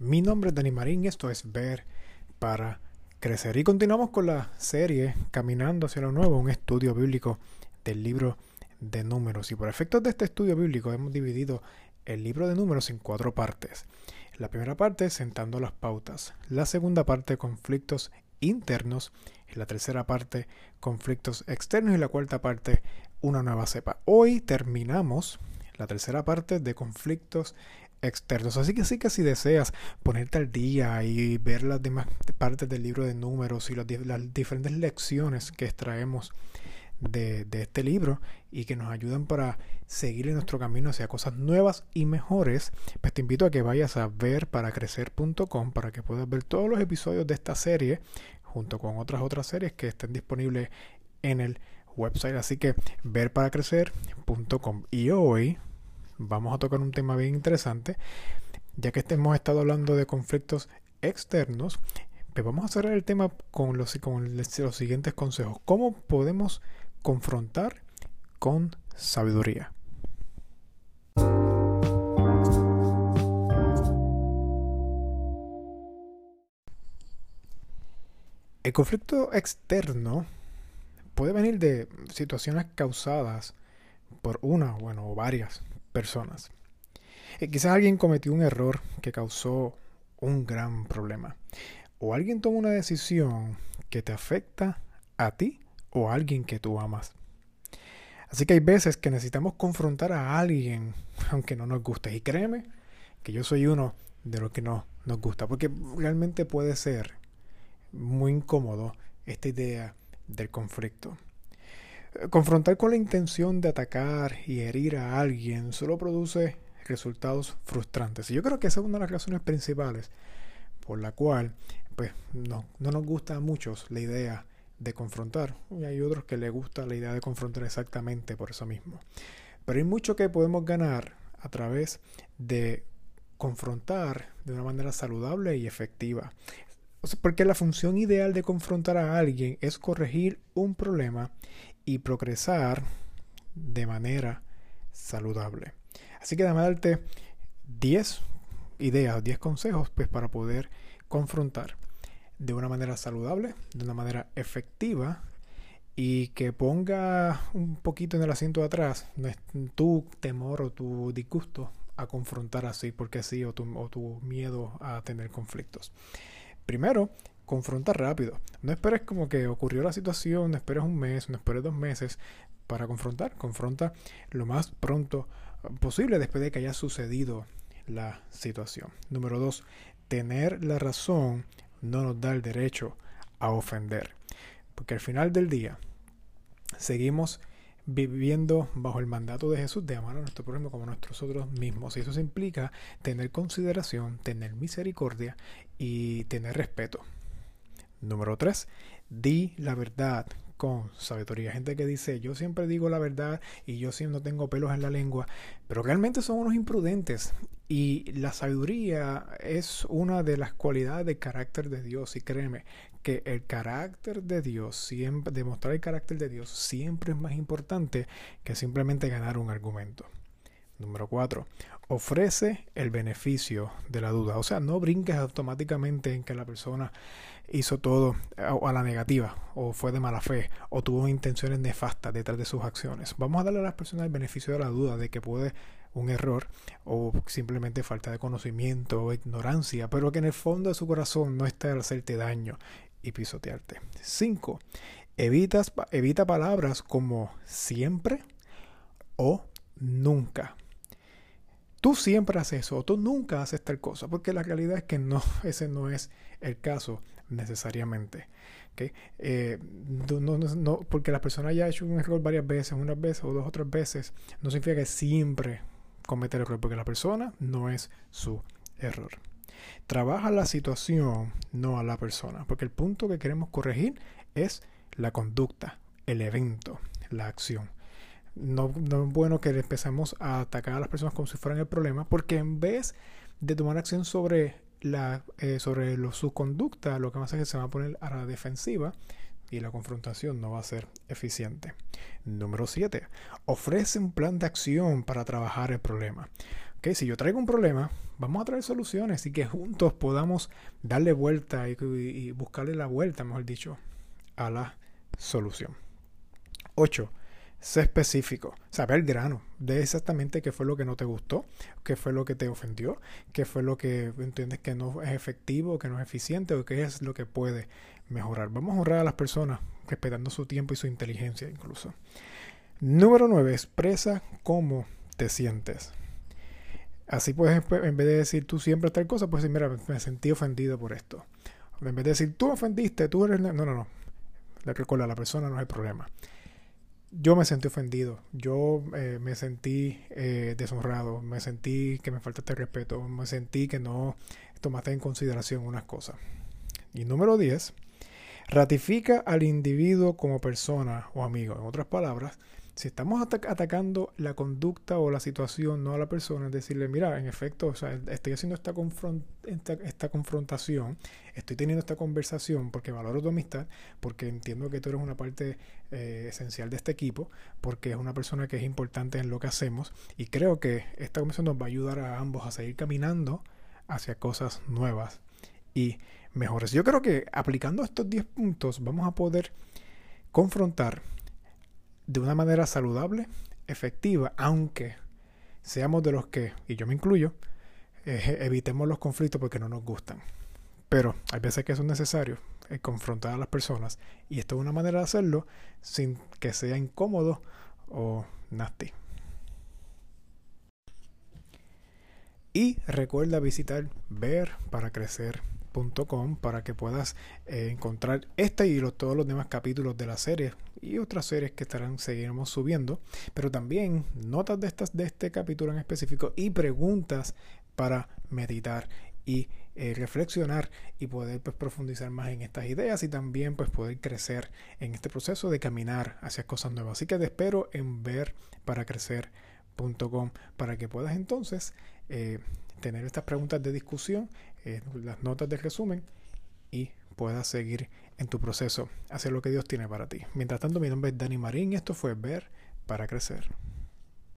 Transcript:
Mi nombre es Dani Marín y esto es Ver para Crecer. Y continuamos con la serie Caminando hacia lo Nuevo, un estudio bíblico del libro de números. Y por efectos de este estudio bíblico hemos dividido el libro de números en cuatro partes. La primera parte, sentando las pautas. La segunda parte, conflictos internos. La tercera parte, conflictos externos. Y la cuarta parte, una nueva cepa. Hoy terminamos la tercera parte de conflictos externos. Así que sí que si deseas ponerte al día y ver las demás partes del libro de números y las, diferentes lecciones que extraemos de, este libro y que nos ayudan para seguir en nuestro camino hacia cosas nuevas y mejores, pues te invito a que vayas a verparacrecer.com para que puedas ver todos los episodios de esta serie junto con otras otras series que estén disponibles en el website. Así que verparacrecer.com. Y hoy vamos a tocar un tema bien interesante, ya que hemos estado hablando de conflictos externos, pues vamos a cerrar el tema con los, con los siguientes consejos. ¿Cómo podemos confrontar con sabiduría? El conflicto externo puede venir de situaciones causadas por una, bueno, o varias personas. Eh, quizás alguien cometió un error que causó un gran problema. O alguien toma una decisión que te afecta a ti o a alguien que tú amas. Así que hay veces que necesitamos confrontar a alguien aunque no nos guste. Y créeme que yo soy uno de los que no nos gusta. Porque realmente puede ser muy incómodo esta idea del conflicto. Confrontar con la intención de atacar y herir a alguien solo produce resultados frustrantes. Y yo creo que esa es una de las razones principales por la cual pues, no, no nos gusta a muchos la idea de confrontar. Y hay otros que les gusta la idea de confrontar exactamente por eso mismo. Pero hay mucho que podemos ganar a través de confrontar de una manera saludable y efectiva. Porque la función ideal de confrontar a alguien es corregir un problema y progresar de manera saludable. Así que déjame darte 10 ideas, 10 consejos pues, para poder confrontar de una manera saludable, de una manera efectiva y que ponga un poquito en el asiento de atrás tu temor o tu disgusto a confrontar así porque sí o o tu miedo a tener conflictos. Primero, confronta rápido. No esperes como que ocurrió la situación, no esperes un mes, no esperes dos meses para confrontar. Confronta lo más pronto posible después de que haya sucedido la situación. Número dos, tener la razón no nos da el derecho a ofender. Porque al final del día seguimos viviendo bajo el mandato de Jesús de amar a nuestro prójimo como a nosotros mismos. Y eso implica tener consideración, tener misericordia y tener respeto. Número 3. Di la verdad con sabiduría. Gente que dice, yo siempre digo la verdad y yo siempre no tengo pelos en la lengua, pero realmente son unos imprudentes. Y la sabiduría es una de las cualidades del carácter de Dios. Y créeme que el carácter de Dios, siempre, demostrar el carácter de Dios siempre es más importante que simplemente ganar un argumento. Número 4. Ofrece el beneficio de la duda. O sea, no brinques automáticamente en que la persona hizo todo a, la negativa, o fue de mala fe, o tuvo intenciones nefastas detrás de sus acciones. Vamos a darle a las personas el beneficio de la duda de que puede un error o simplemente falta de conocimiento o ignorancia, pero que en el fondo de su corazón no está al hacerte daño y pisotearte. 5. evita palabras como siempre o nunca tú siempre haces eso o tú nunca haces tal cosa, porque la realidad es que no, ese no es el caso necesariamente. Eh, no, porque la persona haya hecho un error varias veces, unas veces o dos o tres veces, no significa que siempre comete el error, porque la persona no es su error. Trabaja la situación, no a la persona, porque el punto que queremos corregir es la conducta, el evento, la acción no, es bueno que empecemos a atacar a las personas como si fueran el problema, porque en vez de tomar acción sobre, la, eh, sobre su conducta, lo que pasa es que se va a poner a la defensiva y la confrontación no va a ser eficiente. Número 7. Ofrece un plan de acción para trabajar el problema. Okay, si yo traigo un problema, vamos a traer soluciones y que juntos podamos darle vuelta y, y buscarle la vuelta, mejor dicho, a la solución. 8. Sé específico, saber el grano de exactamente qué fue lo que no te gustó, qué fue lo que te ofendió, qué fue lo que entiendes que no es efectivo, que no es eficiente o qué es lo que puede mejorar. Vamos a honrar a las personas respetando su tiempo y su inteligencia incluso. Número 9. Expresa cómo te sientes. Así puedes, en vez de decir tú siempre tal cosa, pues decir, mira, me sentí ofendido por esto. En vez de decir tú ofendiste, tú eres... No, no, no. La recuerda, la persona no es el problema. Yo me sentí ofendido, yo eh, me sentí eh, deshonrado, me sentí que me faltaste respeto, me sentí que no tomaste en consideración unas cosas. Y número 10, ratifica al individuo como persona o amigo. En otras palabras, si estamos atacando la conducta o la situación, no a la persona, es decirle, mira, en efecto, estoy haciendo esta, esta, confrontación, estoy teniendo esta conversación porque valoro tu amistad, porque entiendo que tú eres una parte eh, esencial de este equipo, porque es una persona que es importante en lo que hacemos y creo que esta conversación nos va a ayudar a ambos a seguir caminando hacia cosas nuevas y mejores. Yo creo que aplicando estos 10 puntos vamos a poder confrontar de una manera saludable, efectiva, aunque seamos de los que, y yo me incluyo, eh, evitemos los conflictos porque no nos gustan. Pero hay veces que eso es necesario, eh, confrontar a las personas, y esto es una manera de hacerlo sin que sea incómodo o nasty. Y recuerda visitar ver para crecer para que puedas eh, encontrar este y todos los demás capítulos de la serie y otras series que estarán seguiremos subiendo, pero también notas de estas de este capítulo en específico y preguntas para meditar y eh, reflexionar y poder pues, profundizar más en estas ideas y también pues poder crecer en este proceso de caminar hacia cosas nuevas. Así que te espero en ver para crecer.com para que puedas entonces eh, tener estas preguntas de discusión, eh, las notas de resumen y puedas seguir en tu proceso hacia lo que Dios tiene para ti. Mientras tanto, mi nombre es Dani Marín y esto fue Ver para Crecer.